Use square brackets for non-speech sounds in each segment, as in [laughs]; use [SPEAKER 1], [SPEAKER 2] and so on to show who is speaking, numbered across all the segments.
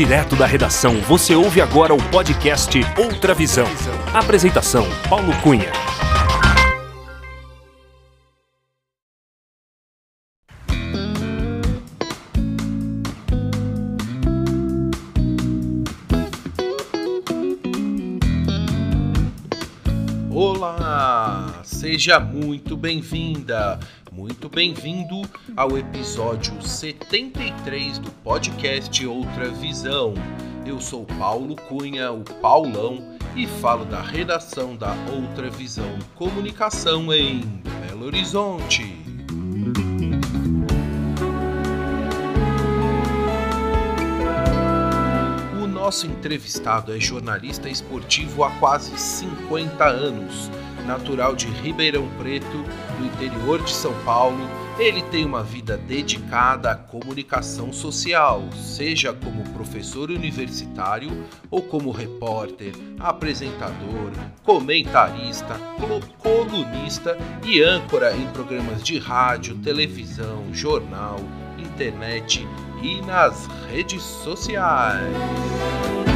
[SPEAKER 1] Direto da redação, você ouve agora o podcast Outra Visão. Apresentação: Paulo Cunha.
[SPEAKER 2] Olá, seja muito bem-vinda, muito bem-vindo ao episódio 73 do podcast Outra Visão. Eu sou Paulo Cunha, o Paulão, e falo da redação da Outra Visão Comunicação em Belo Horizonte. O nosso entrevistado é jornalista esportivo há quase 50 anos. Natural de Ribeirão Preto, no interior de São Paulo, ele tem uma vida dedicada à comunicação social, seja como professor universitário ou como repórter, apresentador, comentarista, colunista e âncora em programas de rádio, televisão, jornal, internet e nas redes sociais.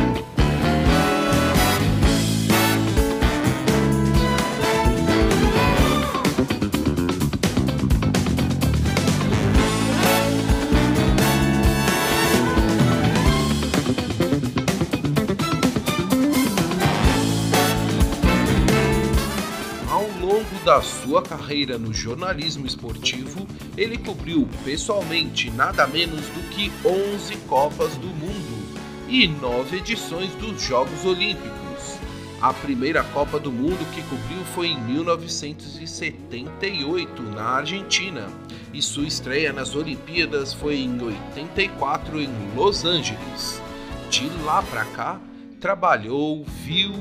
[SPEAKER 2] Carreira no jornalismo esportivo, ele cobriu pessoalmente nada menos do que 11 Copas do Mundo e 9 edições dos Jogos Olímpicos. A primeira Copa do Mundo que cobriu foi em 1978, na Argentina, e sua estreia nas Olimpíadas foi em 84 em Los Angeles. De lá para cá, trabalhou, viu,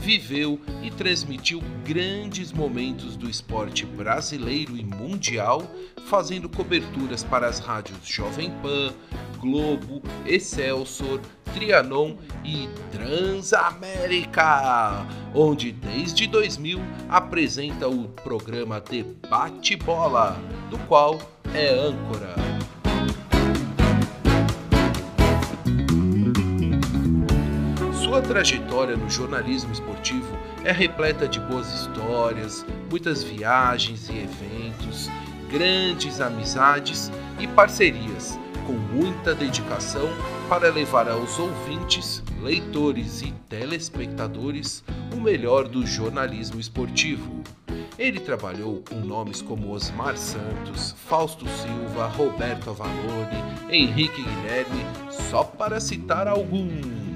[SPEAKER 2] viveu e transmitiu grandes momentos do esporte brasileiro e mundial, fazendo coberturas para as rádios Jovem Pan, Globo, Excelsior, Trianon e Transamérica, onde desde 2000 apresenta o programa Debate Bola, do qual é âncora. Sua trajetória no jornalismo esportivo é repleta de boas histórias, muitas viagens e eventos, grandes amizades e parcerias, com muita dedicação para levar aos ouvintes, leitores e telespectadores o melhor do jornalismo esportivo. Ele trabalhou com nomes como Osmar Santos, Fausto Silva, Roberto Avalone, Henrique Guilherme, só para citar alguns.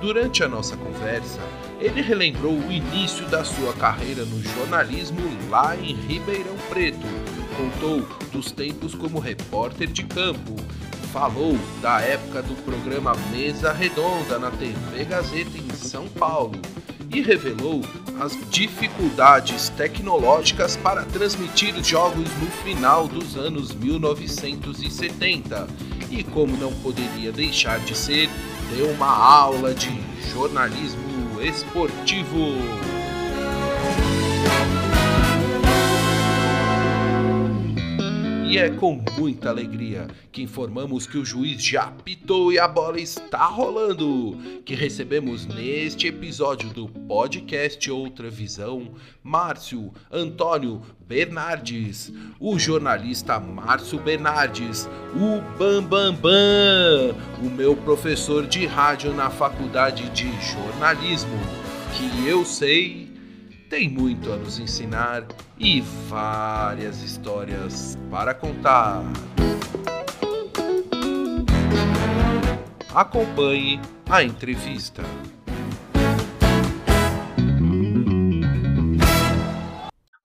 [SPEAKER 2] Durante a nossa conversa, ele relembrou o início da sua carreira no jornalismo lá em Ribeirão Preto. Contou dos tempos como repórter de campo. Falou da época do programa Mesa Redonda na TV Gazeta em São Paulo. E revelou as dificuldades tecnológicas para transmitir jogos no final dos anos 1970. E como não poderia deixar de ser, deu uma aula de jornalismo esportivo. E é com muita alegria que informamos que o juiz já apitou e a bola está rolando. Que recebemos neste episódio do podcast Outra Visão Márcio Antônio Bernardes, o jornalista Márcio Bernardes, o Bam Bam Bam, o meu professor de rádio na faculdade de jornalismo, que eu sei tem muito a nos ensinar e várias histórias para contar. Acompanhe a entrevista.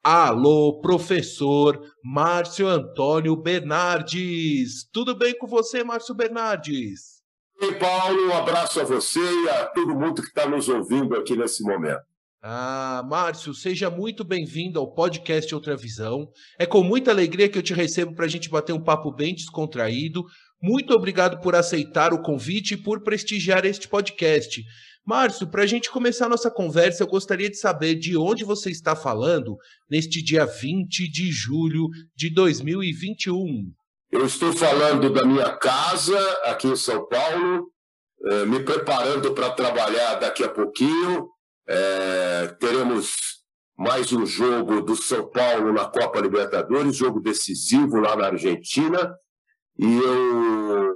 [SPEAKER 2] Alô, professor Márcio Antônio Bernardes. Tudo bem com você, Márcio Bernardes?
[SPEAKER 3] Oi, Paulo, um abraço a você e a todo mundo que está nos ouvindo aqui nesse momento.
[SPEAKER 2] Ah, Márcio, seja muito bem-vindo ao podcast Outra Visão. É com muita alegria que eu te recebo para a gente bater um papo bem descontraído. Muito obrigado por aceitar o convite e por prestigiar este podcast. Márcio, para a gente começar a nossa conversa, eu gostaria de saber de onde você está falando neste dia 20 de julho de 2021.
[SPEAKER 3] Eu estou falando da minha casa aqui em São Paulo, eh, me preparando para trabalhar daqui a pouquinho. É, teremos mais um jogo do São Paulo na Copa Libertadores, jogo decisivo lá na Argentina. E eu,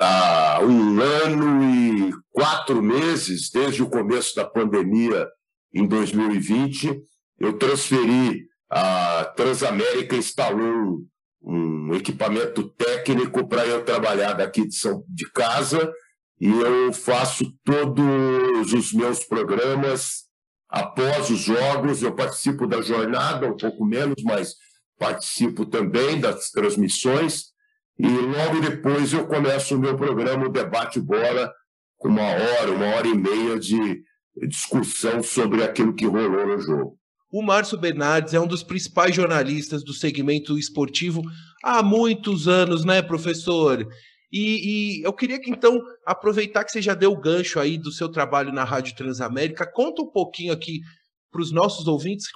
[SPEAKER 3] há um ano e quatro meses, desde o começo da pandemia em 2020, eu transferi a Transamérica instalou um equipamento técnico para eu trabalhar daqui de, São, de casa e eu faço todos os meus programas após os jogos. Eu participo da jornada, um pouco menos, mas participo também das transmissões. E logo depois eu começo o meu programa, o Debate Bola, com uma hora, uma hora e meia de discussão sobre aquilo que rolou no jogo.
[SPEAKER 2] O Márcio Bernardes é um dos principais jornalistas do segmento esportivo há muitos anos, né, professor? E, e, eu queria que então aproveitar que você já deu o gancho aí do seu trabalho na Rádio Transamérica, conta um pouquinho aqui para os nossos ouvintes,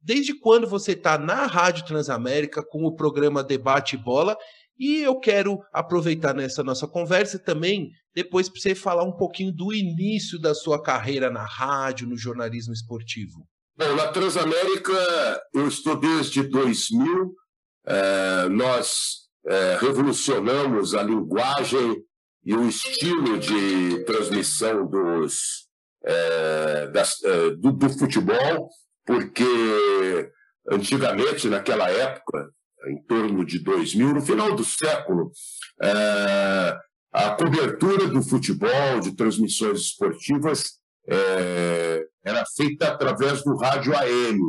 [SPEAKER 2] desde quando você está na Rádio Transamérica com o programa Debate Bola. E eu quero aproveitar nessa nossa conversa também, depois para você falar um pouquinho do início da sua carreira na rádio, no jornalismo esportivo.
[SPEAKER 3] Bom, na Transamérica eu estou desde 2000. É, nós é, revolucionamos a linguagem e o estilo de transmissão dos, é, das, do, do futebol, porque antigamente, naquela época, em torno de 2000, no final do século, é, a cobertura do futebol, de transmissões esportivas, é, era feita através do rádio AM.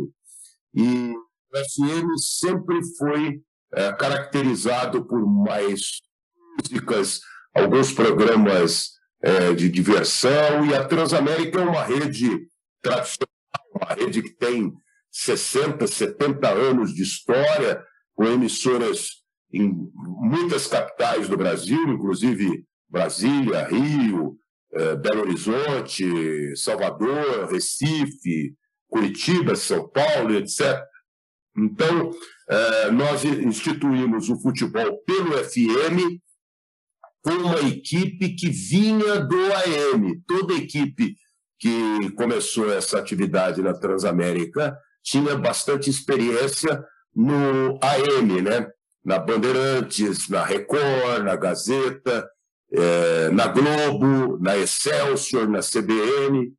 [SPEAKER 3] E o FM sempre foi é, caracterizado por mais músicas, alguns programas é, de diversão, e a Transamérica é uma rede tradicional, uma rede que tem 60, 70 anos de história, com emissoras em muitas capitais do Brasil, inclusive Brasília, Rio, eh, Belo Horizonte, Salvador, Recife, Curitiba, São Paulo, etc. Então, eh, nós instituímos o futebol pelo FM com uma equipe que vinha do AM. Toda equipe que começou essa atividade na Transamérica tinha bastante experiência no AM, né? na Bandeirantes, na Record, na Gazeta, é, na Globo, na Excelsior, na CBN.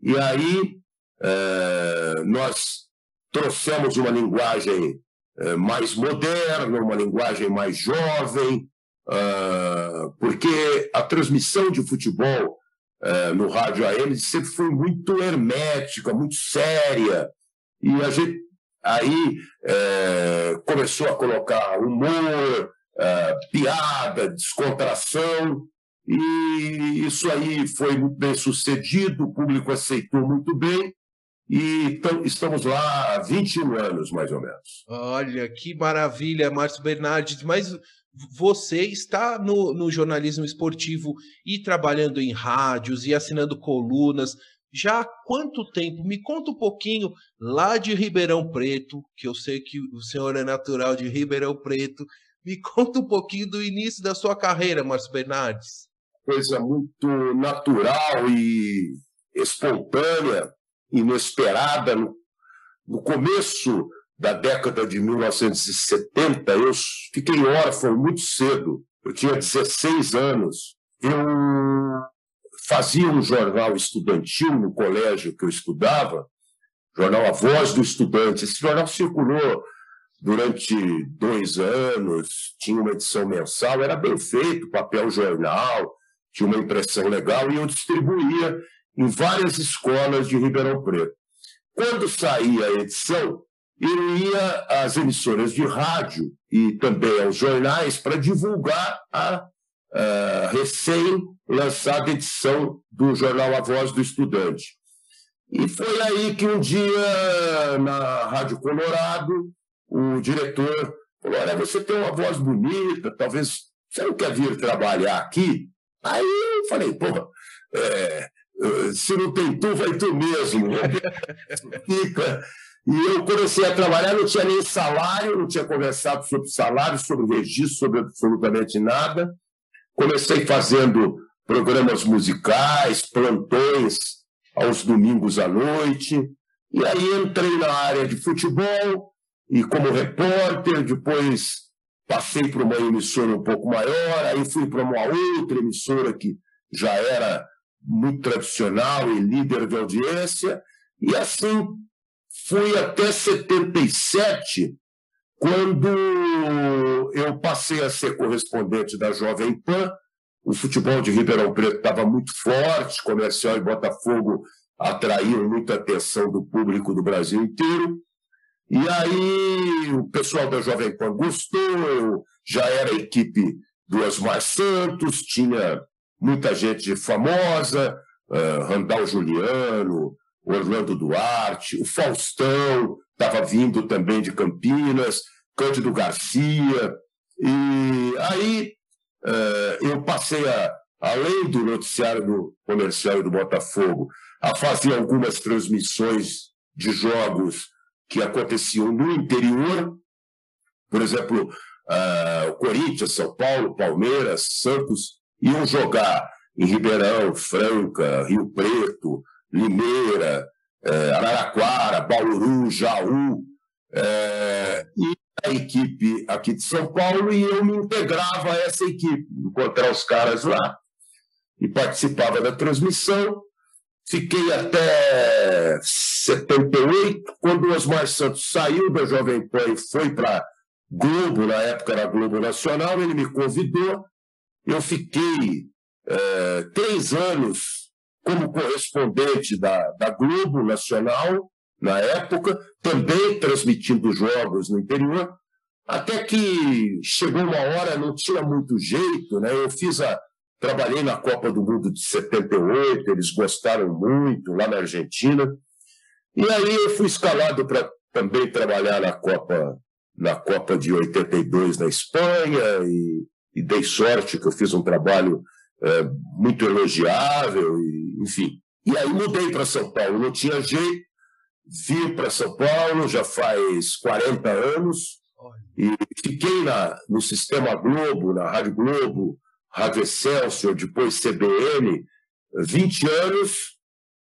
[SPEAKER 3] E aí é, nós trouxemos uma linguagem é, mais moderna, uma linguagem mais jovem, é, porque a transmissão de futebol no rádio AM sempre foi muito hermética, muito séria. E a gente aí é, começou a colocar humor, uh, piada, descontração, e isso aí foi muito bem sucedido, o público aceitou muito bem, e estamos lá há 21 anos, mais ou menos.
[SPEAKER 2] Olha, que maravilha, Márcio Bernardes, mas você está no, no jornalismo esportivo e trabalhando em rádios e assinando colunas já há quanto tempo? Me conta um pouquinho lá de Ribeirão Preto, que eu sei que o senhor é natural de Ribeirão Preto, me [laughs] conta um pouquinho do início da sua carreira, Márcio Bernardes.
[SPEAKER 3] Coisa muito natural e espontânea, inesperada. No, no começo da década de 1970, eu fiquei órfão muito cedo. Eu tinha 16 anos. Eu fazia um jornal estudantil no colégio que eu estudava, jornal A Voz do Estudante. Esse jornal circulou durante dois anos, tinha uma edição mensal, era bem feito, papel jornal, tinha uma impressão legal e eu distribuía em várias escolas de Ribeirão Preto. Quando saía a edição, eu ia às emissoras de rádio e também aos jornais para divulgar a, a recém-lançada edição do jornal A Voz do Estudante. E foi aí que um dia, na Rádio Colorado, o diretor falou: Olha, você tem uma voz bonita, talvez você não quer vir trabalhar aqui? Aí eu falei: Pô, é, eh, se não tem tu, vai tu mesmo. [laughs] Fica. E eu comecei a trabalhar, não tinha nem salário, não tinha conversado sobre salário, sobre registro, sobre absolutamente nada. Comecei fazendo programas musicais, plantões aos domingos à noite. E aí entrei na área de futebol e como repórter, depois passei para uma emissora um pouco maior, aí fui para uma outra emissora que já era muito tradicional e líder de audiência, e assim fui até 77, quando eu passei a ser correspondente da Jovem Pan. O futebol de Ribeirão Preto estava muito forte, comercial e Botafogo atraíam muita atenção do público do Brasil inteiro. E aí o pessoal da Jovem Pan gostou, eu já era a equipe do Osmar Santos, tinha muita gente famosa, uh, Randall Juliano, Orlando Duarte, o Faustão estava vindo também de Campinas, Cândido Garcia. E aí uh, eu passei a, além do noticiário do comercial do Botafogo, a fazer algumas transmissões de jogos que aconteciam no interior. Por exemplo, uh, Corinthians, São Paulo, Palmeiras, Santos iam jogar em Ribeirão, Franca, Rio Preto, Limeira, eh, Araraquara, Bauru, Jaú, eh, e a equipe aqui de São Paulo, e eu me integrava a essa equipe, encontrar os caras lá, e participava da transmissão. Fiquei até 78, quando o Osmar Santos saiu da Jovem Pan e foi para Globo, na época era Globo Nacional, ele me convidou, eu fiquei é, três anos como correspondente da, da Globo Nacional, na época, também transmitindo jogos no interior, até que chegou uma hora, não tinha muito jeito, né? Eu fiz a. Trabalhei na Copa do Mundo de 78, eles gostaram muito lá na Argentina. E aí eu fui escalado para também trabalhar na Copa, na Copa de 82 na Espanha, e e dei sorte que eu fiz um trabalho é, muito elogiável, e, enfim. E aí mudei para São Paulo, não tinha jeito, vim para São Paulo já faz 40 anos e fiquei na, no Sistema Globo, na Rádio Globo, Rádio Excelsior, depois CBN, 20 anos.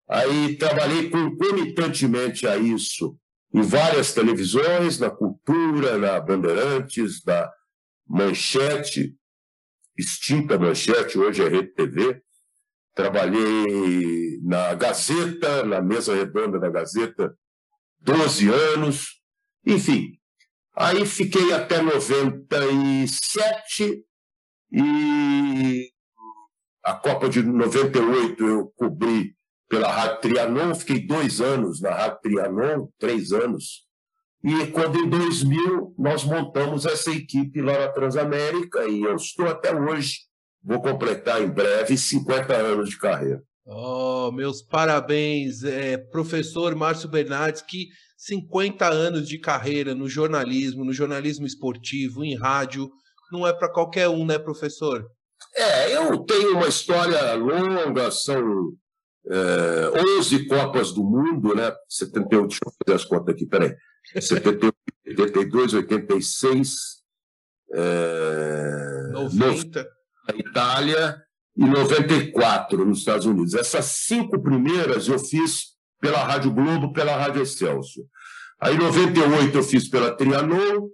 [SPEAKER 3] Aí trabalhei concomitantemente a isso em várias televisões, na Cultura, na Bandeirantes, na Manchete, extinta Manchete, hoje é Rede TV. Trabalhei na Gazeta, na mesa redonda da Gazeta, 12 anos. Enfim, aí fiquei até 97 e a Copa de 98 eu cobri pela Rádio Trianon, fiquei dois anos na Rádio Trianon, três anos. E quando em 2000 nós montamos essa equipe lá na Transamérica e eu estou até hoje, vou completar em breve 50 anos de carreira.
[SPEAKER 2] Oh, meus parabéns, é, professor Márcio Bernardes, que 50 anos de carreira no jornalismo, no jornalismo esportivo, em rádio, não é para qualquer um, né, professor?
[SPEAKER 3] É, eu tenho uma história longa, são é, 11 Copas do Mundo, né? 78, deixa eu fazer as contas aqui, peraí. 78, 82, 86, é, 90 na Itália e 94 nos Estados Unidos. Essas cinco primeiras eu fiz pela Rádio Globo, pela Rádio Excelsior. Aí, em 98, eu fiz pela Trianon,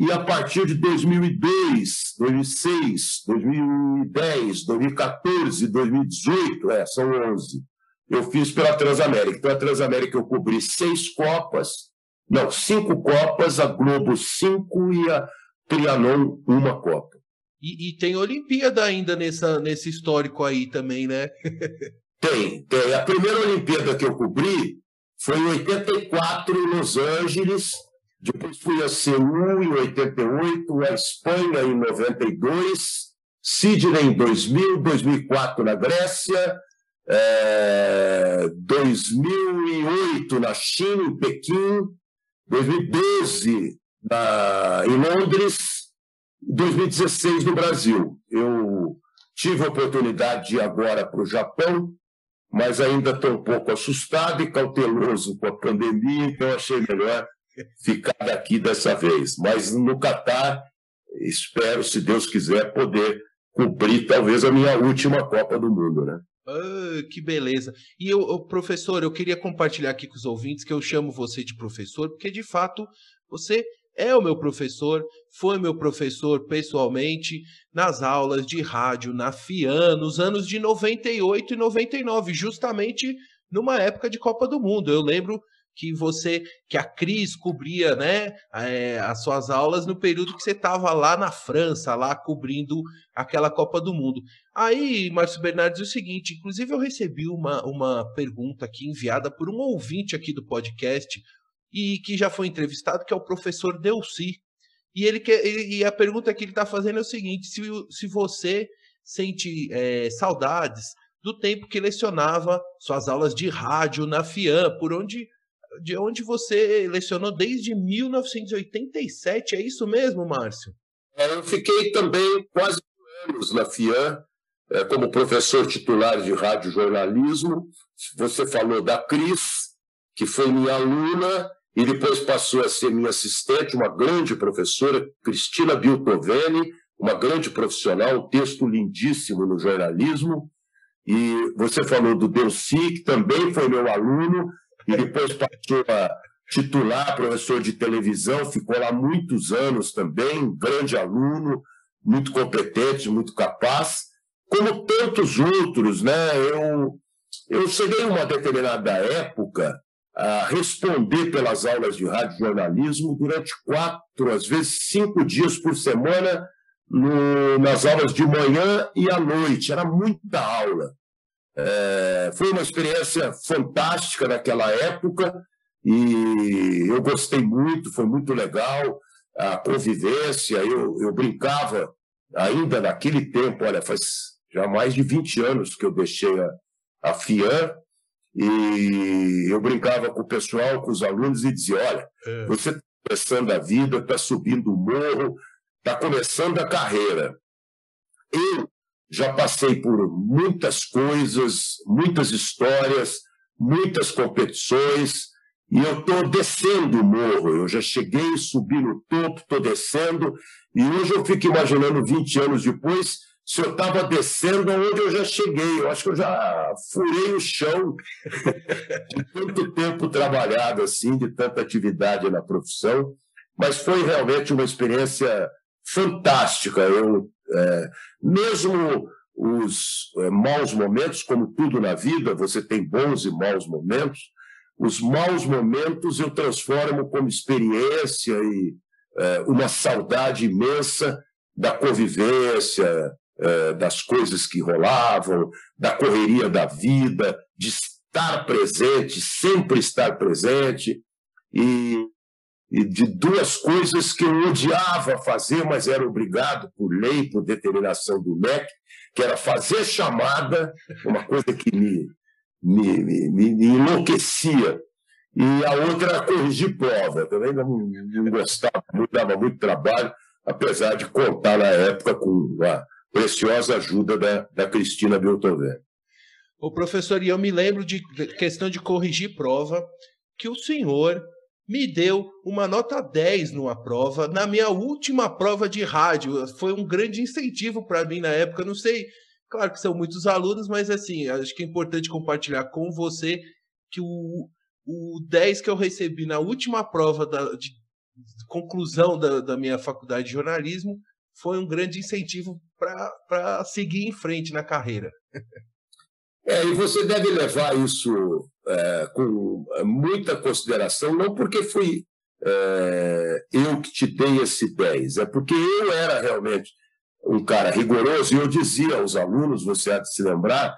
[SPEAKER 3] e a partir de 2002, 2006, 2010, 2014, 2018, é, são 11, eu fiz pela Transamérica. Pela Transamérica eu cobri seis Copas, não, cinco Copas, a Globo cinco e a Trianon uma Copa.
[SPEAKER 2] E, e tem Olimpíada ainda nessa, nesse histórico aí também, né? [laughs]
[SPEAKER 3] tem, tem. A primeira Olimpíada que eu cobri foi em 84 em Los Angeles, depois fui a Seul em 88, a Espanha em 92, Sydney em 2000, 2004 na Grécia, é, 2008 na China, em Pequim, 2012 na, em Londres, 2016 no Brasil. Eu tive a oportunidade de ir agora para o Japão, mas ainda estou um pouco assustado e cauteloso com a pandemia, então achei melhor ficar daqui dessa vez. Mas no Catar, espero, se Deus quiser, poder cumprir talvez a minha última Copa do Mundo, né?
[SPEAKER 2] Ah, que beleza. E eu, professor, eu queria compartilhar aqui com os ouvintes que eu chamo você de professor, porque de fato você é o meu professor, foi meu professor pessoalmente nas aulas de rádio na FIAN, nos anos de 98 e 99, justamente numa época de Copa do Mundo. Eu lembro que você, que a Cris cobria, né, é, as suas aulas no período que você estava lá na França, lá cobrindo aquela Copa do Mundo. Aí, Márcio Bernardes, é o seguinte, inclusive eu recebi uma, uma pergunta aqui enviada por um ouvinte aqui do podcast, e que já foi entrevistado, que é o professor Delci. E, ele quer, e a pergunta que ele está fazendo é o seguinte: se, se você sente é, saudades do tempo que lecionava suas aulas de rádio na FIAM, por onde de onde você lecionou desde 1987, é isso mesmo, Márcio?
[SPEAKER 3] É, eu fiquei também quase anos na FIAM, é, como professor titular de rádio jornalismo. Você falou da Cris, que foi minha aluna, e depois passou a ser minha assistente, uma grande professora, Cristina Biltoveni, uma grande profissional, um texto lindíssimo no jornalismo. E você falou do Delci, que também foi meu aluno, e depois passou a titular, professor de televisão, ficou lá muitos anos também, grande aluno, muito competente, muito capaz, como tantos outros, né? Eu, eu cheguei uma determinada época a responder pelas aulas de rádio jornalismo durante quatro, às vezes cinco dias por semana, no, nas aulas de manhã e à noite. Era muita aula. É, foi uma experiência fantástica naquela época e eu gostei muito, foi muito legal a convivência. Eu, eu brincava ainda naquele tempo, olha, faz já mais de 20 anos que eu deixei a, a FIAN, e eu brincava com o pessoal, com os alunos, e dizia: olha, é. você está começando a vida, está subindo o morro, está começando a carreira. Eu já passei por muitas coisas, muitas histórias, muitas competições, e eu estou descendo o morro. Eu já cheguei, subi no topo, estou descendo, e hoje eu fico imaginando 20 anos depois se eu estava descendo onde eu já cheguei. Eu acho que eu já furei o chão de tanto tempo trabalhado assim, de tanta atividade na profissão. Mas foi realmente uma experiência fantástica. Eu, é, mesmo os é, maus momentos, como tudo na vida, você tem bons e maus momentos. Os maus momentos eu transformo como experiência e é, uma saudade imensa da convivência, eh, das coisas que rolavam, da correria da vida, de estar presente, sempre estar presente, e de duas coisas que eu odiava fazer, mas era obrigado por lei, por determinação do MEC, que era fazer chamada, uma coisa que me, me, me, me enlouquecia. E a outra era corrigir prova. Também não, não gostava muito, dava muito trabalho, apesar de contar na época com a, preciosa ajuda da, da Cristina Beltover.
[SPEAKER 2] O professor, e eu me lembro de questão de corrigir prova, que o senhor me deu uma nota 10 numa prova, na minha última prova de rádio. Foi um grande incentivo para mim na época. Não sei, claro que são muitos alunos, mas assim, acho que é importante compartilhar com você que o, o 10 que eu recebi na última prova da, de, de conclusão da, da minha faculdade de jornalismo foi um grande incentivo para seguir em frente na carreira.
[SPEAKER 3] É, e você deve levar isso é, com muita consideração, não porque fui é, eu que te dei esse 10, é porque eu era realmente um cara rigoroso e eu dizia aos alunos, você há de se lembrar,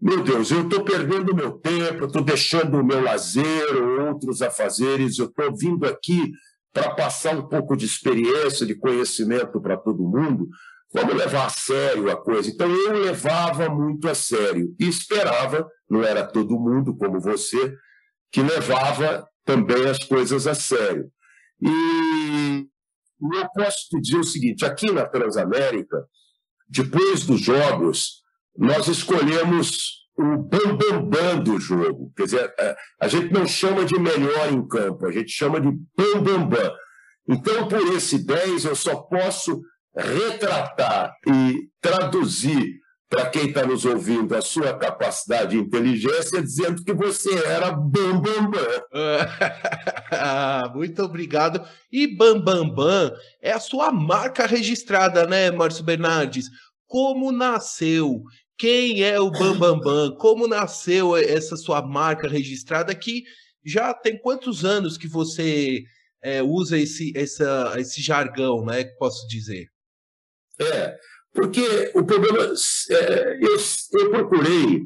[SPEAKER 3] meu Deus, eu estou perdendo meu tempo, estou deixando o meu lazer, outros afazeres, eu estou vindo aqui para passar um pouco de experiência, de conhecimento para todo mundo, vamos levar a sério a coisa. Então eu levava muito a sério e esperava, não era todo mundo como você, que levava também as coisas a sério. E eu posso te dizer o seguinte: aqui na Transamérica, depois dos jogos, nós escolhemos o bambambam bam, bam do jogo. Quer dizer, a, gente não chama de melhor em campo, a gente chama de bambambam. Bam, bam. Então, por esse 10, eu só posso retratar e traduzir para quem está nos ouvindo a sua capacidade e inteligência, dizendo que você era bam, bam, bam. [laughs]
[SPEAKER 2] Muito obrigado. E bam, bam, bam é a sua marca registrada, né, Márcio Bernardes? Como nasceu? Quem é o Bam Bam Bam? Como nasceu essa sua marca registrada que já tem quantos anos que você é, usa esse, essa, esse jargão, né? Que posso dizer?
[SPEAKER 3] É, porque o problema. É, eu, eu procurei,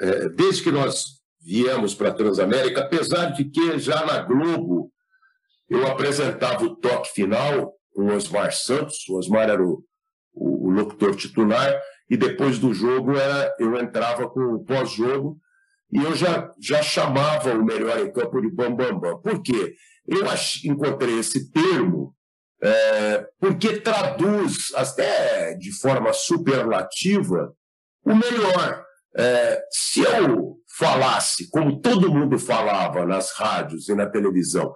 [SPEAKER 3] é, desde que nós viemos para a Transamérica, apesar de que já na Globo eu apresentava o toque final com o Osmar Santos, o Osmar era o, o, o locutor titular, e depois do jogo era, eu entrava com o pós-jogo e eu já, já chamava o melhor em campo de Bam Bam Bam. Por quê? Eu encontrei esse termo é, porque traduz, até de forma superlativa, o melhor. É, se eu falasse, como todo mundo falava nas rádios e na televisão,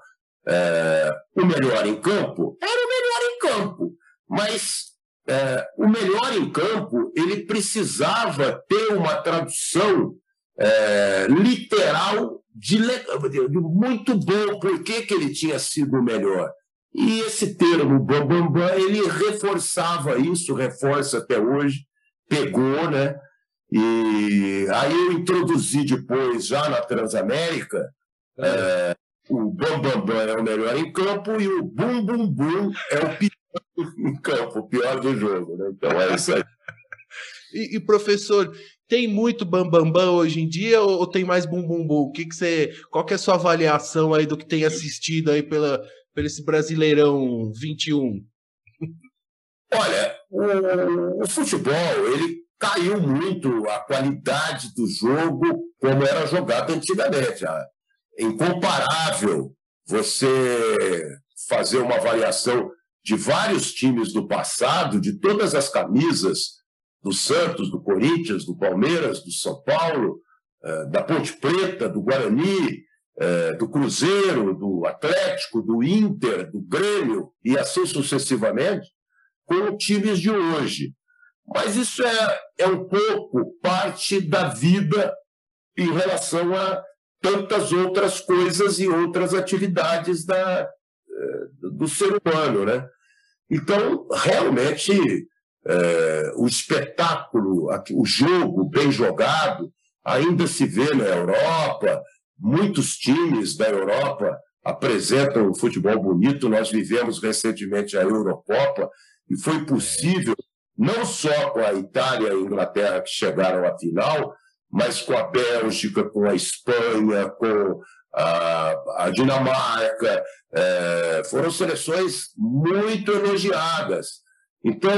[SPEAKER 3] é, o melhor em campo, era o melhor em campo. Mas é, o melhor em campo, ele precisava ter uma tradução é, literal de, de, muito bom. Por que, que ele tinha sido o melhor? E esse termo bambambam, bam, bam, ele reforçava isso, reforça até hoje, pegou, né? E aí eu introduzi depois, já na Transamérica, é. É, o bambambam bam, bam é o melhor em campo e o bum bum bum é o pior [laughs] em campo, o pior do jogo, né? Então é isso aí. [laughs]
[SPEAKER 2] E, e, professor, tem muito bambambam bam, bam hoje em dia ou, ou, tem mais bum bum bum? O que, que você, qual que é a sua avaliação aí do que tem assistido aí pela, pelo esse Brasileirão 21?
[SPEAKER 3] Olha, o, o, futebol ele caiu muito a qualidade do jogo como era jogado antigamente. É incomparável você fazer uma avaliação de vários times do passado, de todas as camisas do Santos, do Corinthians, do Palmeiras, do São Paulo, eh, da Ponte Preta, do Guarani, do Cruzeiro, do Atlético, do Inter, do Grêmio e assim sucessivamente, com times de hoje. Mas isso é, é um pouco parte da vida em relação a tantas outras coisas e outras atividades da, é, do ser humano. Né? Então, realmente, é, o espetáculo, o jogo bem jogado, ainda se vê na Europa, Muitos times da Europa apresentam um futebol bonito. Nós vivemos recentemente a Eurocopa e foi possível, não só com a Itália e a Inglaterra que chegaram à final, mas com a Bélgica, com a Espanha, com a, a Dinamarca. É, foram seleções muito elogiadas. Então,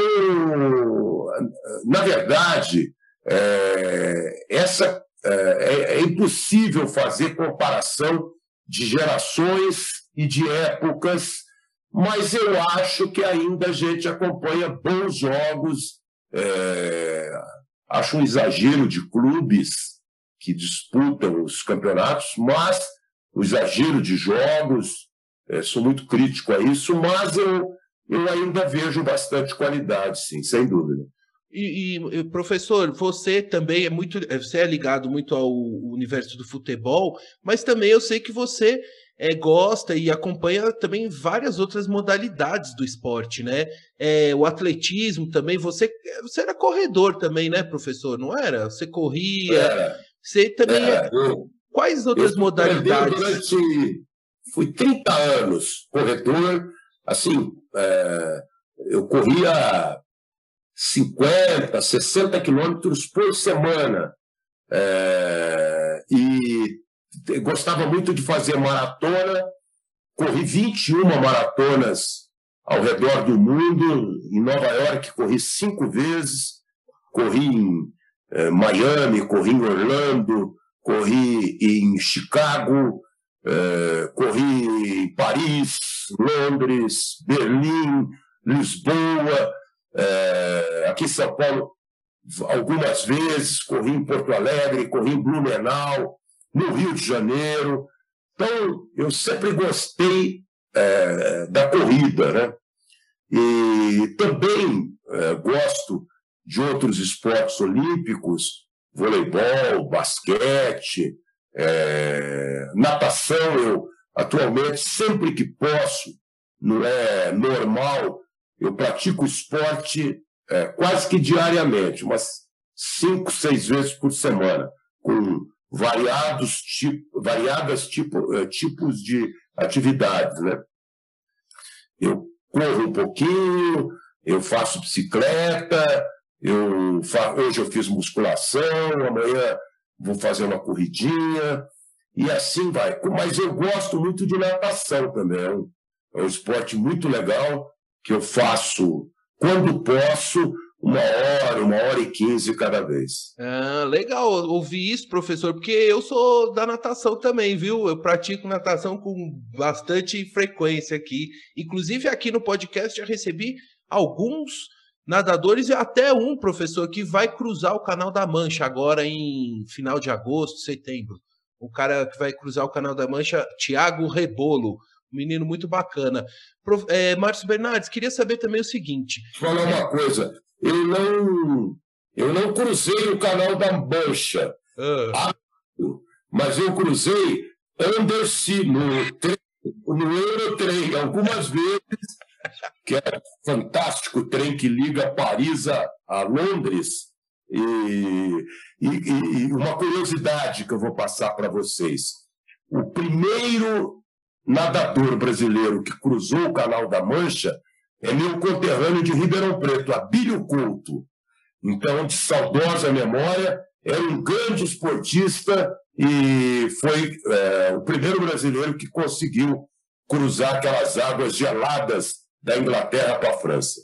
[SPEAKER 3] na verdade, é, essa é, é impossível fazer comparação de gerações e de épocas, mas eu acho que ainda a gente acompanha bons jogos. É, acho um exagero de clubes que disputam os campeonatos, mas o exagero de jogos, é, sou muito crítico a isso, mas eu, eu ainda vejo bastante qualidade, sim, sem dúvida.
[SPEAKER 2] E, e, professor, você também é muito, você é ligado muito ao universo do futebol, mas também eu sei que você é, gosta e acompanha também várias outras modalidades do esporte, né? É, o atletismo também. Você, você era corredor também, né, professor? Não era? Você corria.
[SPEAKER 3] É,
[SPEAKER 2] você também. É, eu, Quais outras eu modalidades?
[SPEAKER 3] Durante, fui 30 anos corredor. Assim, é, eu corria 50, 60 quilômetros por semana. É, e gostava muito de fazer maratona, corri 21 maratonas ao redor do mundo. Em Nova York, corri cinco vezes, corri em é, Miami, corri em Orlando, corri em Chicago, é, corri em Paris, Londres, Berlim, Lisboa. É, aqui em São Paulo algumas vezes, corri em Porto Alegre, corri em Blumenau, no Rio de Janeiro. Então, eu sempre gostei é, da corrida, né? E também é, gosto de outros esportes olímpicos, voleibol, basquete, é, natação. Eu, atualmente, sempre que posso, não é normal, eu pratico esporte é, quase que diariamente, umas cinco, seis vezes por semana, com variados tipo, variadas tipo, é, tipos de atividades. Né? Eu corro um pouquinho, eu faço bicicleta, eu fa... hoje eu fiz musculação, amanhã vou fazer uma corridinha, e assim vai. Mas eu gosto muito de natação também. É um, é um esporte muito legal que eu faço quando posso, uma hora, uma hora e quinze cada vez.
[SPEAKER 2] Ah, legal ouvir isso, professor, porque eu sou da natação também, viu? Eu pratico natação com bastante frequência aqui. Inclusive, aqui no podcast já recebi alguns nadadores e até um professor que vai cruzar o Canal da Mancha agora em final de agosto, setembro. O cara que vai cruzar o Canal da Mancha, Tiago Rebolo, menino muito bacana. É, Márcio Bernardes, queria saber também o seguinte.
[SPEAKER 3] Falar uma coisa, eu não, eu não cruzei o Canal da Mancha, ah. mas eu cruzei Anderson no, no Eurotrem algumas vezes que é fantástico trem que liga Paris a, a Londres. E, e, e, uma curiosidade que eu vou passar para vocês: o primeiro nadador brasileiro que cruzou o Canal da Mancha é meu conterrâneo de Ribeirão Preto, Abílio Couto. Então, de saudosa memória, era um grande esportista e foi é, o primeiro brasileiro que conseguiu cruzar aquelas águas geladas da Inglaterra para a França.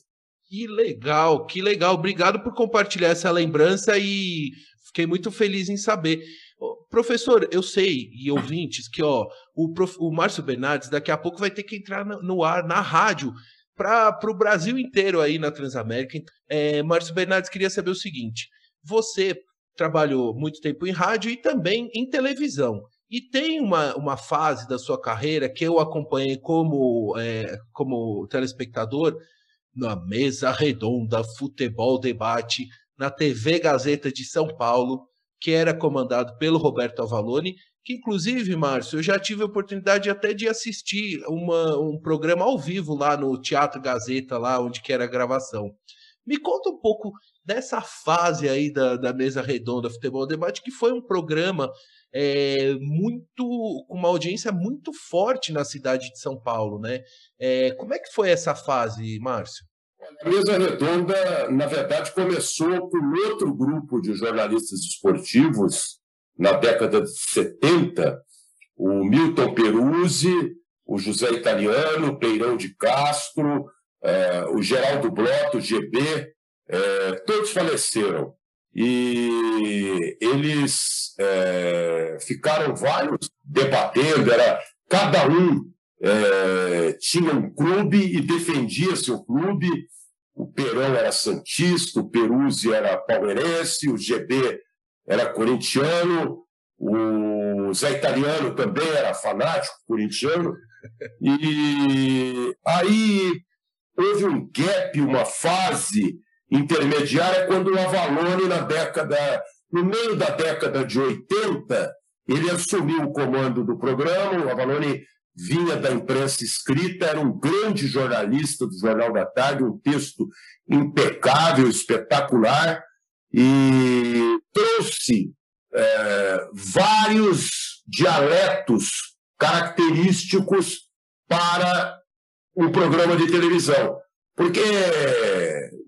[SPEAKER 2] Que legal, que legal. Obrigado por compartilhar essa lembrança e fiquei muito feliz em saber. Professor, eu sei, e [laughs] ouvintes, que ó, o, prof, o Márcio Bernardes daqui a pouco vai ter que entrar no ar, na rádio, para o Brasil inteiro aí na Transamérica. É, Márcio Bernardes queria saber o seguinte: você trabalhou muito tempo em rádio e também em televisão. E tem uma, uma fase da sua carreira que eu acompanhei como, é, como telespectador na mesa redonda Futebol Debate, na TV Gazeta de São Paulo, que era comandado pelo Roberto Avalone, que inclusive, Márcio, eu já tive a oportunidade até de assistir uma, um programa ao vivo lá no Teatro Gazeta, lá onde que era a gravação. Me conta um pouco dessa fase aí da, da mesa redonda Futebol Debate, que foi um programa é, muito com uma audiência muito forte na cidade de São Paulo, né? É, como é que foi essa fase, Márcio?
[SPEAKER 3] A mesa redonda, na verdade, começou com outro grupo de jornalistas esportivos na década de 70, o Milton Peruzzi, o José Italiano, o Peirão de Castro, é, o Geraldo Blotto, o GB, é, todos faleceram e eles é, ficaram vários debatendo, era cada um tinha um clube e defendia seu clube. O Perão era santista, o Peruzzi era palmeirense, o GB era corintiano, o Zé Italiano também era fanático corintiano. E aí houve um gap, uma fase intermediária quando o Avalone, na década, no meio da década de 80, ele assumiu o comando do programa. O Avalone vinha da imprensa escrita, era um grande jornalista do Jornal da Tarde, um texto impecável, espetacular, e trouxe é, vários dialetos característicos para um programa de televisão. Porque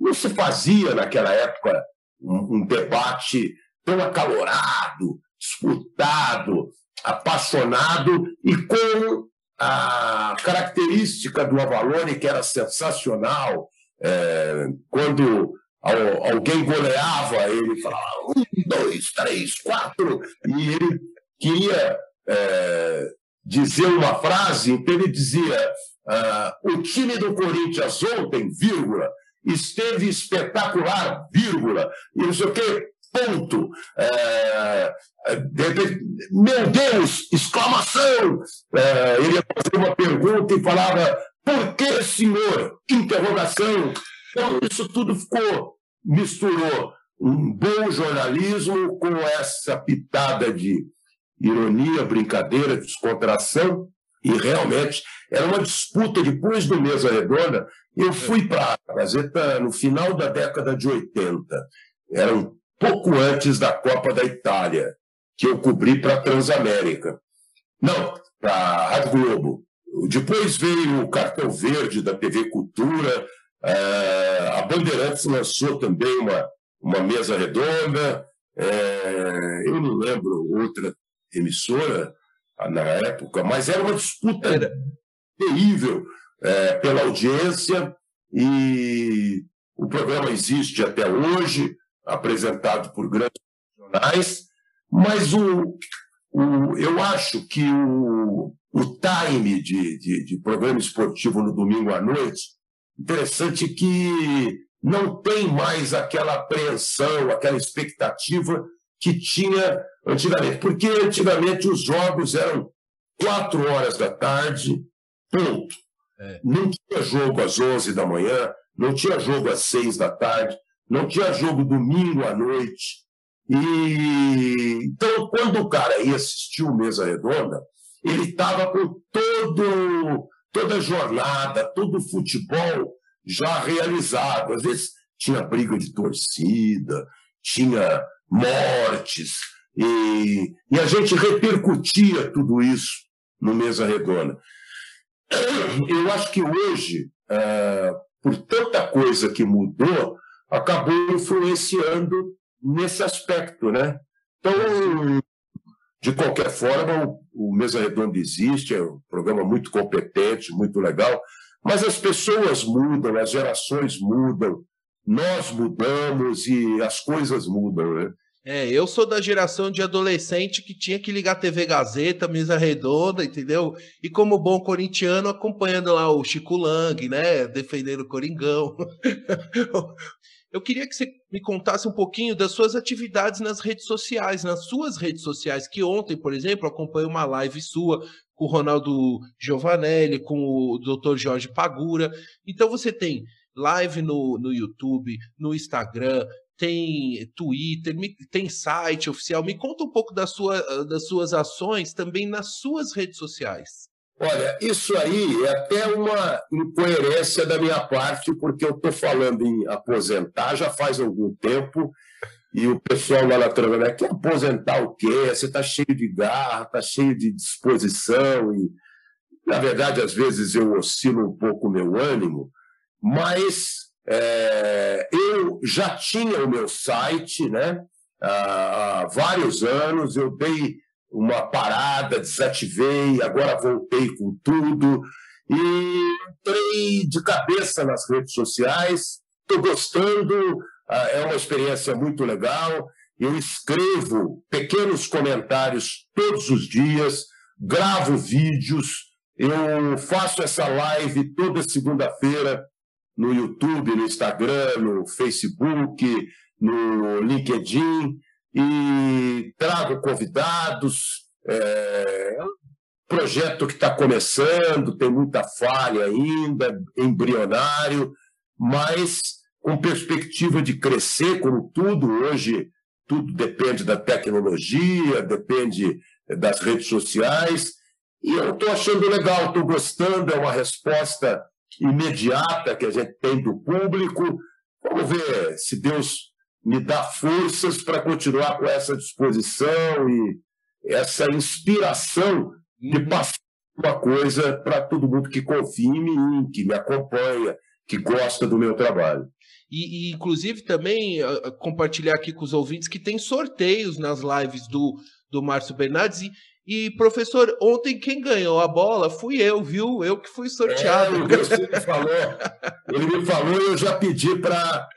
[SPEAKER 3] não se fazia naquela época um, um debate tão acalorado, disputado, apaixonado e com a característica do Avalone, que era sensacional, é, quando alguém goleava, ele falava um, dois, três, quatro, e ele queria é, dizer uma frase, então ele dizia: ah, o time do Corinthians ontem, vírgula, esteve espetacular, vírgula, e não sei o quê, ponto. É, meu Deus, exclamação! É, ele ia fazer uma pergunta e falava, por que, senhor? Interrogação. Então, isso tudo ficou, misturou um bom jornalismo com essa pitada de ironia, brincadeira, descontração, e realmente era uma disputa depois do Mesa Redonda. Eu fui para a Gazeta no final da década de 80. Era um pouco antes da Copa da Itália, que eu cobri para a Transamérica. Não, para a Rádio Globo. Depois veio o Cartão Verde da TV Cultura. É, a Bandeirantes lançou também uma, uma mesa redonda. É, eu não lembro outra emissora na época, mas era uma disputa era. terrível é, pela audiência e o programa existe até hoje, apresentado por grandes profissionais, mas o, o, eu acho que o, o time de, de, de programa esportivo no domingo à noite, interessante que não tem mais aquela apreensão, aquela expectativa que tinha antigamente. Porque antigamente os jogos eram quatro horas da tarde, ponto. É. Não tinha jogo às 11 da manhã, não tinha jogo às seis da tarde, não tinha jogo domingo à noite. E então, quando o cara ia assistir o Mesa Redonda, ele estava com todo, toda a jornada, todo o futebol já realizado. Às vezes tinha briga de torcida, tinha mortes, e, e a gente repercutia tudo isso no Mesa Redonda. Eu acho que hoje, é, por tanta coisa que mudou, acabou influenciando nesse aspecto, né? Então, de qualquer forma, o, Mesa Redonda existe, é um programa muito competente, muito legal, mas as pessoas mudam, as gerações mudam, nós mudamos e as coisas mudam, né?
[SPEAKER 2] É, eu sou da geração de adolescente que tinha que ligar TV Gazeta, mesa redonda, entendeu? E como bom corintiano, acompanhando lá o Chico Lang, né? Defendendo o Coringão. [laughs] Eu queria que você me contasse um pouquinho das suas atividades nas redes sociais, nas suas redes sociais, que ontem, por exemplo, acompanhei uma live sua com o Ronaldo Giovanelli, com o Dr. Jorge Pagura. Então você tem live no, no YouTube, no Instagram, tem Twitter, tem site oficial. Me conta um pouco da sua, das suas ações também nas suas redes sociais.
[SPEAKER 3] Olha, isso aí é até uma incoerência da minha parte, porque eu estou falando em aposentar já faz algum tempo, e o pessoal lá na Transamérica quer aposentar o quê? Você está cheio de garra, está cheio de disposição, e na verdade, às vezes eu oscilo um pouco o meu ânimo, mas é, eu já tinha o meu site né, há vários anos, eu dei uma parada, desativei, agora voltei com tudo e entrei de cabeça nas redes sociais. Estou gostando, ah, é uma experiência muito legal. Eu escrevo pequenos comentários todos os dias, gravo vídeos, eu faço essa live toda segunda-feira no YouTube, no Instagram, no Facebook, no LinkedIn e trago convidados. É, é projeto que está começando, tem muita falha ainda, embrionário, mas com perspectiva de crescer, como tudo hoje, tudo depende da tecnologia, depende das redes sociais. E eu estou achando legal, estou gostando, é uma resposta imediata que a gente tem do público. Vamos ver se Deus me dá forças para continuar com essa disposição e essa inspiração de uhum. passar uma coisa para todo mundo que confia em mim, que me acompanha, que gosta do meu trabalho.
[SPEAKER 2] E, e, inclusive também uh, compartilhar aqui com os ouvintes que tem sorteios nas lives do, do Márcio Bernardes e, e, professor, ontem quem ganhou a bola fui eu, viu? Eu que fui sorteado. É,
[SPEAKER 3] ele me falou, ele me falou e eu já pedi para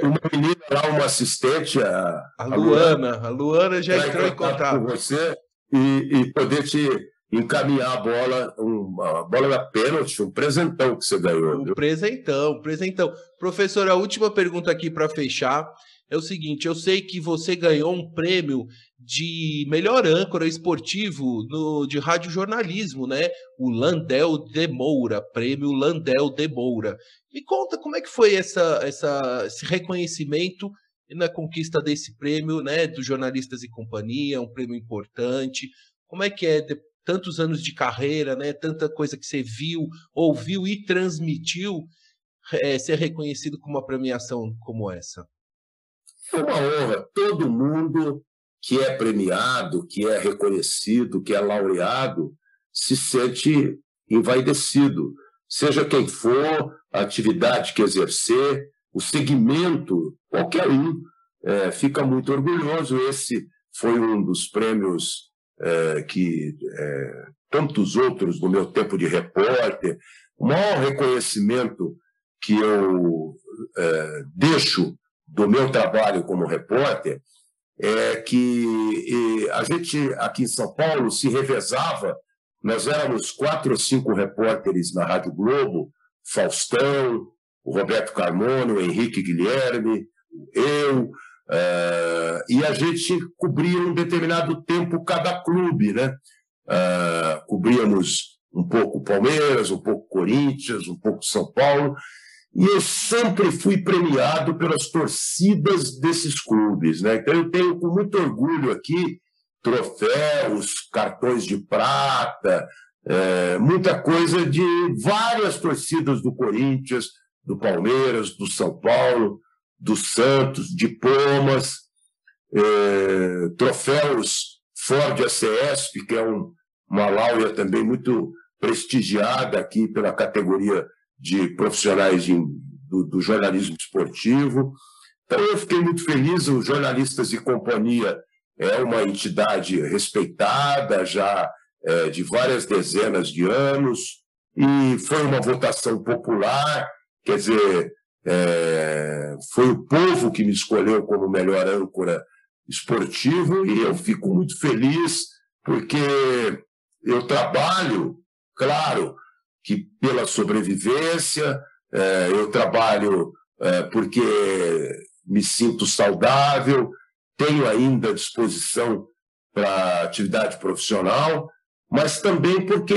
[SPEAKER 3] uma menina lá, uma assistente, a,
[SPEAKER 2] a Luana. A Luana já entrou em contato
[SPEAKER 3] com você e, e poder te encaminhar a bola, uma a bola da pênalti, um presentão que você ganhou.
[SPEAKER 2] Um presentão, um presentão. Professor, a última pergunta aqui para fechar é o seguinte: eu sei que você ganhou um prêmio de melhor âncora esportivo no, de radiojornalismo, né? O Landel de Moura, prêmio Landel de Moura. Me conta como é que foi essa, essa, esse reconhecimento na conquista desse prêmio, né? Dos jornalistas e companhia, um prêmio importante. Como é que é de, tantos anos de carreira, né? Tanta coisa que você viu, ouviu e transmitiu, é, ser reconhecido com uma premiação como essa?
[SPEAKER 3] É uma honra. Todo mundo que é premiado, que é reconhecido, que é laureado, se sente envaidecido. Seja quem for, a atividade que exercer, o segmento, qualquer um, é, fica muito orgulhoso. Esse foi um dos prêmios é, que é, tantos outros no meu tempo de repórter. O maior reconhecimento que eu é, deixo do meu trabalho como repórter é que a gente aqui em São Paulo se revezava. Nós éramos quatro ou cinco repórteres na Rádio Globo, Faustão, o Roberto Carmona, o Henrique Guilherme, eu, uh, e a gente cobria um determinado tempo cada clube, né? Uh, cobríamos um pouco Palmeiras, um pouco Corinthians, um pouco São Paulo, e eu sempre fui premiado pelas torcidas desses clubes. Né? Então, eu tenho com muito orgulho aqui troféus, cartões de prata, é, muita coisa de várias torcidas do Corinthians, do Palmeiras, do São Paulo, do Santos, diplomas, é, troféus Ford ACESP, que é um, uma laurea também muito prestigiada aqui pela categoria de profissionais do, do, jornalismo esportivo. Então, eu fiquei muito feliz. Os Jornalistas e Companhia é uma entidade respeitada já é, de várias dezenas de anos, e foi uma votação popular, quer dizer, é, foi o povo que me escolheu como melhor âncora esportivo, e eu fico muito feliz porque eu trabalho, claro, que pela sobrevivência, é, eu trabalho é, porque me sinto saudável, tenho ainda disposição para atividade profissional, mas também porque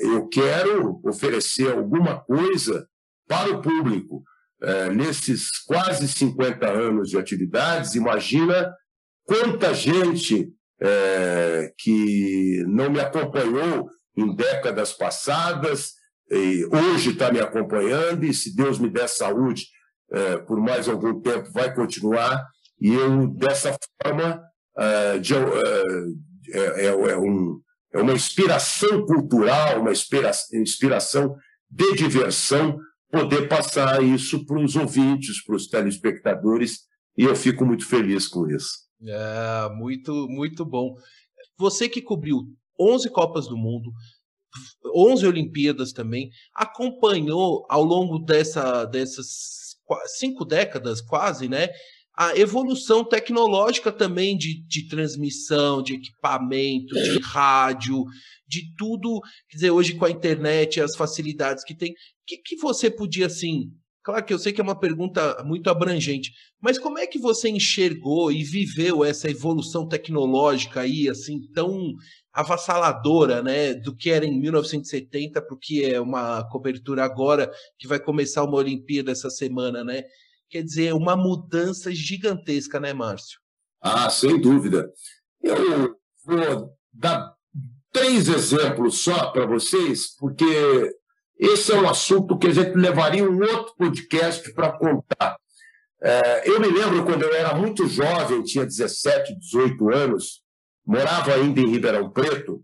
[SPEAKER 3] eu quero oferecer alguma coisa para o público. É, nesses quase 50 anos de atividades, imagina quanta gente é, que não me acompanhou em décadas passadas, hoje está me acompanhando, e se Deus me der saúde, é, por mais algum tempo vai continuar, e eu, dessa forma, é, é, é uma inspiração cultural, uma inspiração de diversão, poder passar isso para os ouvintes, para os telespectadores, e eu fico muito feliz com isso.
[SPEAKER 2] É, muito, muito bom. Você que cobriu 11 Copas do Mundo, 11 Olimpíadas também, acompanhou ao longo dessa, dessas cinco décadas quase, né? A evolução tecnológica também de, de transmissão, de equipamento, de rádio, de tudo. Quer dizer, hoje com a internet, as facilidades que tem. O que, que você podia, assim, Claro que eu sei que é uma pergunta muito abrangente, mas como é que você enxergou e viveu essa evolução tecnológica aí, assim, tão avassaladora, né, do que era em 1970 para o que é uma cobertura agora, que vai começar uma Olimpíada essa semana, né? Quer dizer, uma mudança gigantesca, né, Márcio?
[SPEAKER 3] Ah, sem dúvida. Eu vou dar três exemplos só para vocês, porque esse é um assunto que a gente levaria um outro podcast para contar. É, eu me lembro quando eu era muito jovem, tinha 17, 18 anos, morava ainda em Ribeirão Preto,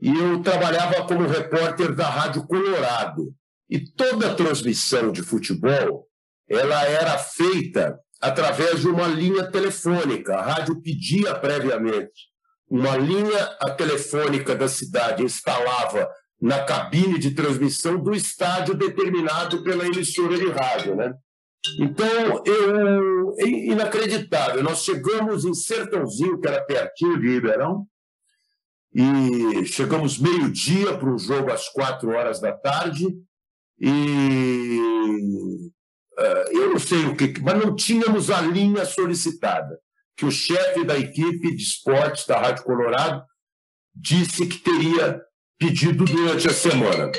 [SPEAKER 3] e eu trabalhava como repórter da Rádio Colorado. E toda a transmissão de futebol ela era feita através de uma linha telefônica. A rádio pedia previamente uma linha telefônica da cidade, instalava na cabine de transmissão do estádio determinado pela emissora de rádio, né? Então, eu, é inacreditável. Nós chegamos em Sertãozinho, que era pertinho de Ribeirão, e chegamos meio-dia para um jogo às quatro horas da tarde e uh, eu não sei o que, mas não tínhamos a linha solicitada, que o chefe da equipe de esportes da Rádio Colorado disse que teria pedido durante a semana.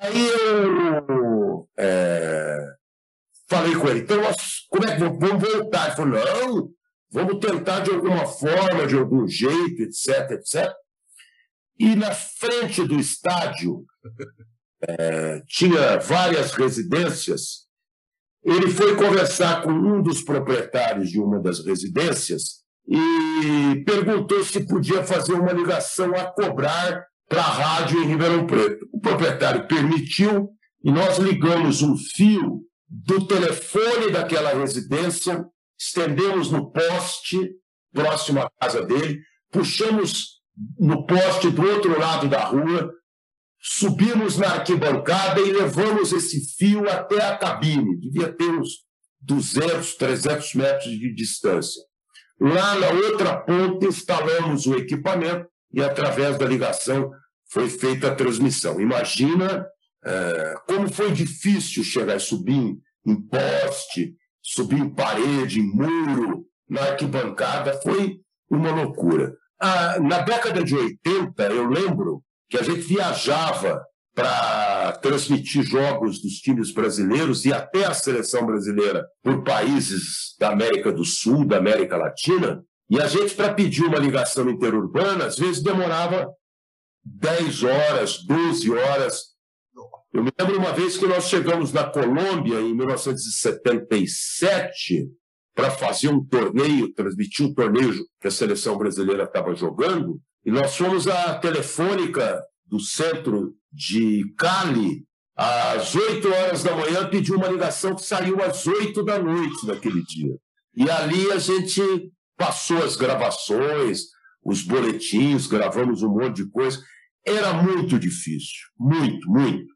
[SPEAKER 3] Aí eu é, falei com ele, então como é que vamos voltar? Ele falou, não, vamos tentar de alguma forma, de algum jeito, etc, etc. E na frente do estádio é, [laughs] tinha várias residências. Ele foi conversar com um dos proprietários de uma das residências e perguntou se podia fazer uma ligação a cobrar para a rádio em Ribeirão Preto. O proprietário permitiu e nós ligamos um fio do telefone daquela residência, estendemos no poste próximo à casa dele, puxamos no poste do outro lado da rua, subimos na arquibancada e levamos esse fio até a cabine. Devia ter uns 200, 300 metros de distância. Lá na outra ponta instalamos o equipamento e através da ligação foi feita a transmissão. Imagina é, como foi difícil chegar subir em poste, subir em parede, em muro, na arquibancada, foi uma loucura. Ah, na década de 80, eu lembro que a gente viajava para transmitir jogos dos times brasileiros e até a seleção brasileira por países da América do Sul, da América Latina, e a gente, para pedir uma ligação interurbana, às vezes demorava 10 horas, 12 horas. Eu me lembro uma vez que nós chegamos na Colômbia, em 1977, para fazer um torneio, transmitir um torneio que a seleção brasileira estava jogando, e nós fomos à telefônica do centro de Cali, às 8 horas da manhã, pedir uma ligação que saiu às 8 da noite naquele dia. E ali a gente passou as gravações, os boletins, gravamos um monte de coisa. Era muito difícil, muito, muito,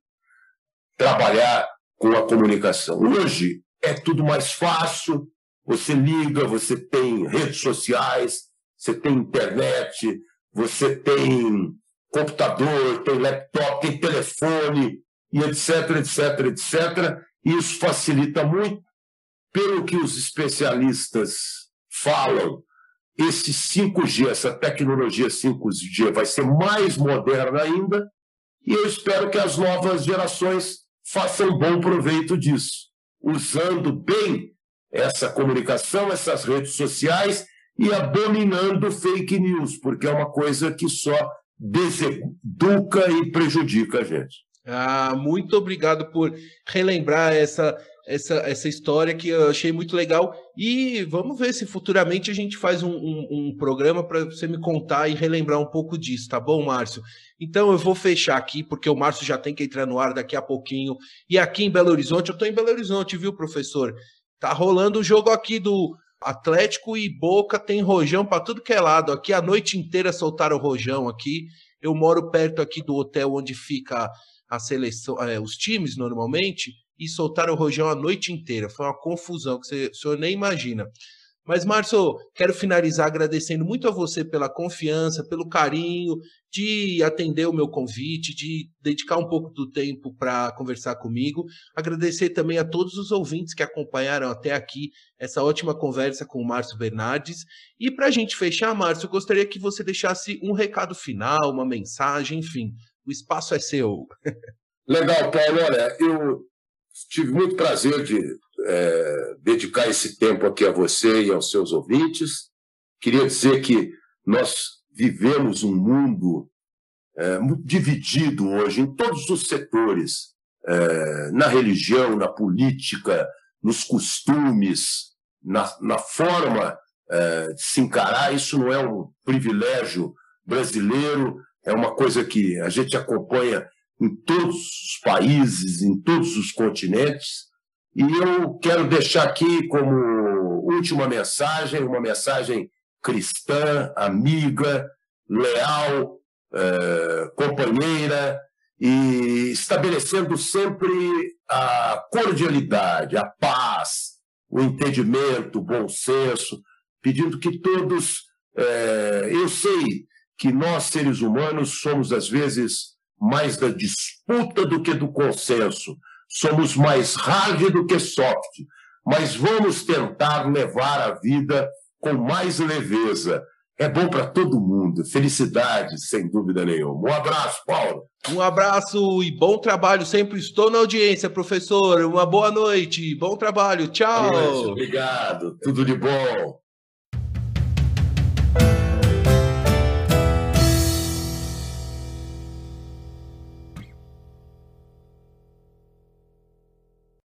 [SPEAKER 3] trabalhar com a comunicação. Hoje é tudo mais fácil, você liga, você tem redes sociais, você tem internet, você tem computador, tem laptop, tem telefone, e etc, etc, etc. Isso facilita muito. Pelo que os especialistas falam, esse 5G, essa tecnologia 5G vai ser mais moderna ainda, e eu espero que as novas gerações façam bom proveito disso, usando bem essa comunicação, essas redes sociais e abominando fake news, porque é uma coisa que só deseduca e prejudica a gente.
[SPEAKER 2] Ah, muito obrigado por relembrar essa essa, essa história que eu achei muito legal. E vamos ver se futuramente a gente faz um, um, um programa para você me contar e relembrar um pouco disso, tá bom, Márcio? Então eu vou fechar aqui, porque o Márcio já tem que entrar no ar daqui a pouquinho. E aqui em Belo Horizonte, eu estou em Belo Horizonte, viu, professor? Tá rolando o jogo aqui do Atlético e Boca, tem rojão para tudo que é lado. Aqui a noite inteira soltaram o rojão aqui. Eu moro perto aqui do hotel onde fica a seleção, é, os times normalmente e soltaram o Rojão a noite inteira. Foi uma confusão que você, o senhor nem imagina. Mas, Márcio, quero finalizar agradecendo muito a você pela confiança, pelo carinho de atender o meu convite, de dedicar um pouco do tempo para conversar comigo. Agradecer também a todos os ouvintes que acompanharam até aqui essa ótima conversa com o Márcio Bernardes. E para a gente fechar, Márcio, gostaria que você deixasse um recado final, uma mensagem, enfim. O espaço é seu.
[SPEAKER 3] Legal, Paulo. Olha, eu tive muito prazer de é, dedicar esse tempo aqui a você e aos seus ouvintes. Queria dizer que nós vivemos um mundo é, muito dividido hoje em todos os setores, é, na religião, na política, nos costumes, na, na forma é, de se encarar. Isso não é um privilégio brasileiro, é uma coisa que a gente acompanha em todos os países, em todos os continentes. E eu quero deixar aqui como última mensagem, uma mensagem cristã, amiga, leal, eh, companheira, e estabelecendo sempre a cordialidade, a paz, o entendimento, o bom senso, pedindo que todos. Eh, eu sei que nós, seres humanos, somos, às vezes, mais da disputa do que do consenso. Somos mais hard do que soft. Mas vamos tentar levar a vida com mais leveza. É bom para todo mundo. Felicidade, sem dúvida nenhuma. Um abraço, Paulo.
[SPEAKER 2] Um abraço e bom trabalho. Sempre estou na audiência, professor. Uma boa noite. Bom trabalho. Tchau.
[SPEAKER 3] Obrigado. Tudo de bom.